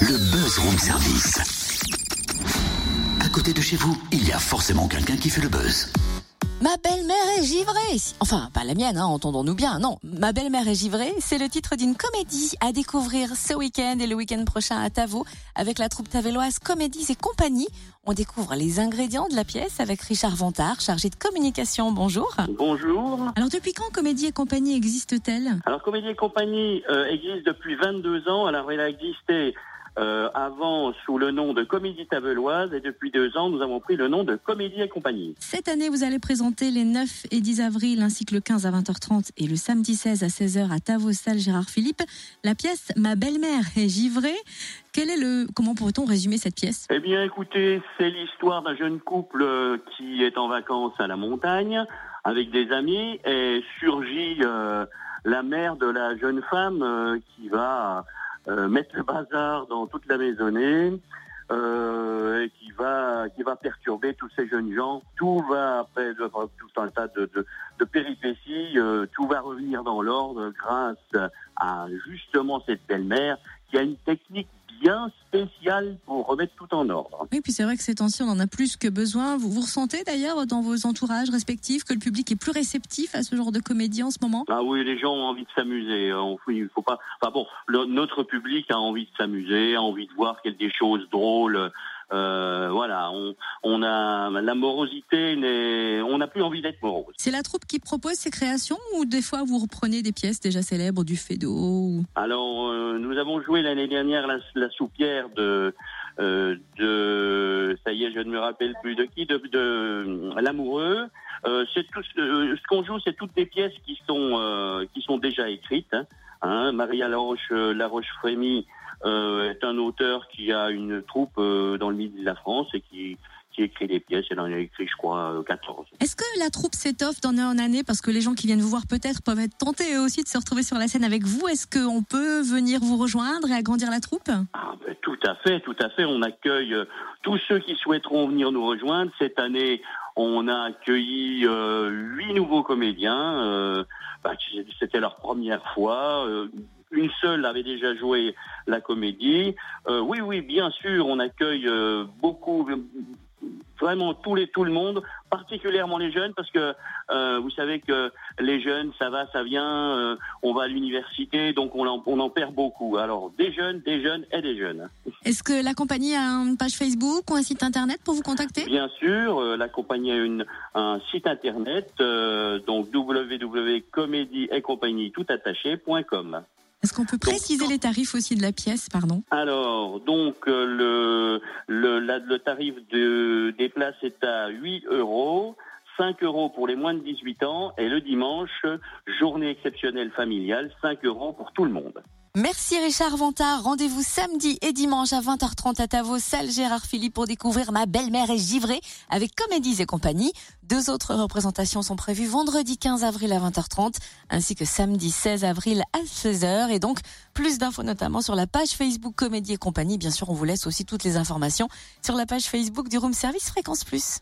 Le Buzz Room Service. À côté de chez vous, il y a forcément quelqu'un qui fait le buzz. Ma belle-mère est givrée. Enfin, pas la mienne, hein, entendons-nous bien. Non, ma belle-mère est givrée, c'est le titre d'une comédie à découvrir ce week-end et le week-end prochain à Tavo avec la troupe tavelloise Comédies et compagnie. On découvre les ingrédients de la pièce avec Richard Vantard, chargé de communication. Bonjour. Bonjour. Alors depuis quand Comédie et compagnie existe-t-elle? Alors Comédie et compagnie euh, existe depuis 22 ans. Alors elle a existé euh, avant sous le nom de Comédie Tavelloise et depuis deux ans nous avons pris le nom de Comédie et compagnie. Cette année, vous allez présenter les 9 et 10 avril ainsi que le 15 à 20h30 et le samedi 16 à 16h à Tavo Salle Gérard Philippe. La pièce Ma belle-mère est givrée. Quel est le comment pourrait-on résumer cette pièce? Eh bien écoutez, c'est l'histoire d'un jeune couple euh, qui est en vacances à la montagne avec des amis et surgit euh, la mère de la jeune femme euh, qui va euh, mettre le bazar dans toute la maisonnée euh, et qui va qui va perturber tous ces jeunes gens. Tout va après tout un tas de, de, de péripéties, euh, tout va revenir dans l'ordre grâce à justement cette belle-mère qui a une technique bien spéciale pour remettre tout en ordre. Oui, puis c'est vrai que ces temps-ci, on en a plus que besoin. Vous, vous ressentez d'ailleurs dans vos entourages respectifs que le public est plus réceptif à ce genre de comédie en ce moment? Ah oui, les gens ont envie de s'amuser. Oui, Il faut pas. Enfin bon, le- notre public a envie de s'amuser, a envie de voir des choses drôles. Euh, voilà, on, on a la morosité. On n'a plus envie d'être morose. C'est la troupe qui propose ces créations ou des fois vous reprenez des pièces déjà célèbres du Fédo ou... Alors, euh, nous avons joué l'année dernière la, la soupière de, euh, de, ça y est, je ne me rappelle plus de qui, de, de l'amoureux. Euh, c'est tout, ce- euh, ce qu'on joue, c'est toutes des pièces qui sont, euh, qui sont déjà écrites. Hein. Hein, Maria Laroche, euh, Laroche Frémy euh, est un auteur qui a une troupe euh, dans le midi de la France et qui, qui écrit des pièces. Elle en a écrit, je crois, euh, 14. Est-ce que la troupe s'étoffe d'année en année? Parce que les gens qui viennent vous voir peut-être peuvent être tentés eux aussi de se retrouver sur la scène avec vous Est-ce qu'on peut venir vous rejoindre et agrandir la troupe? Ah, ben, tout à fait, tout à fait. On accueille tous ceux qui souhaiteront venir nous rejoindre. Cette année, on a accueilli euh, huit nouveaux comédiens. euh, bah, C'était leur première fois. euh, une seule avait déjà joué la comédie. Oui, oui, bien sûr, on accueille beaucoup, vraiment tout, les, tout le monde, particulièrement les jeunes, parce que euh, vous savez que les jeunes, ça va, ça vient, euh, on va à l'université, donc on en, on en perd beaucoup. Alors des jeunes, des jeunes et des jeunes. Est-ce que la compagnie a une page Facebook ou un site internet pour vous contacter? Bien sûr, euh, la compagnie a une, un site internet, euh, donc www.comédie et compagnie tout attaché.com. Est-ce qu'on peut préciser les tarifs aussi de la pièce, pardon? Alors, donc euh, le, le tarif de, des places est à 8 euros. 5 euros pour les moins de 18 ans et le dimanche, journée exceptionnelle familiale, 5 euros pour tout le monde. Merci Richard Vantard. Rendez-vous samedi et dimanche à 20h30 à Tavo, salle Gérard Philippe pour découvrir Ma belle-mère est givrée avec Comédies et compagnie. Deux autres représentations sont prévues vendredi 15 avril à 20h30 ainsi que samedi 16 avril à 16h. Et donc, plus d'infos notamment sur la page Facebook Comédie et compagnie. Bien sûr, on vous laisse aussi toutes les informations sur la page Facebook du Room Service Fréquence Plus.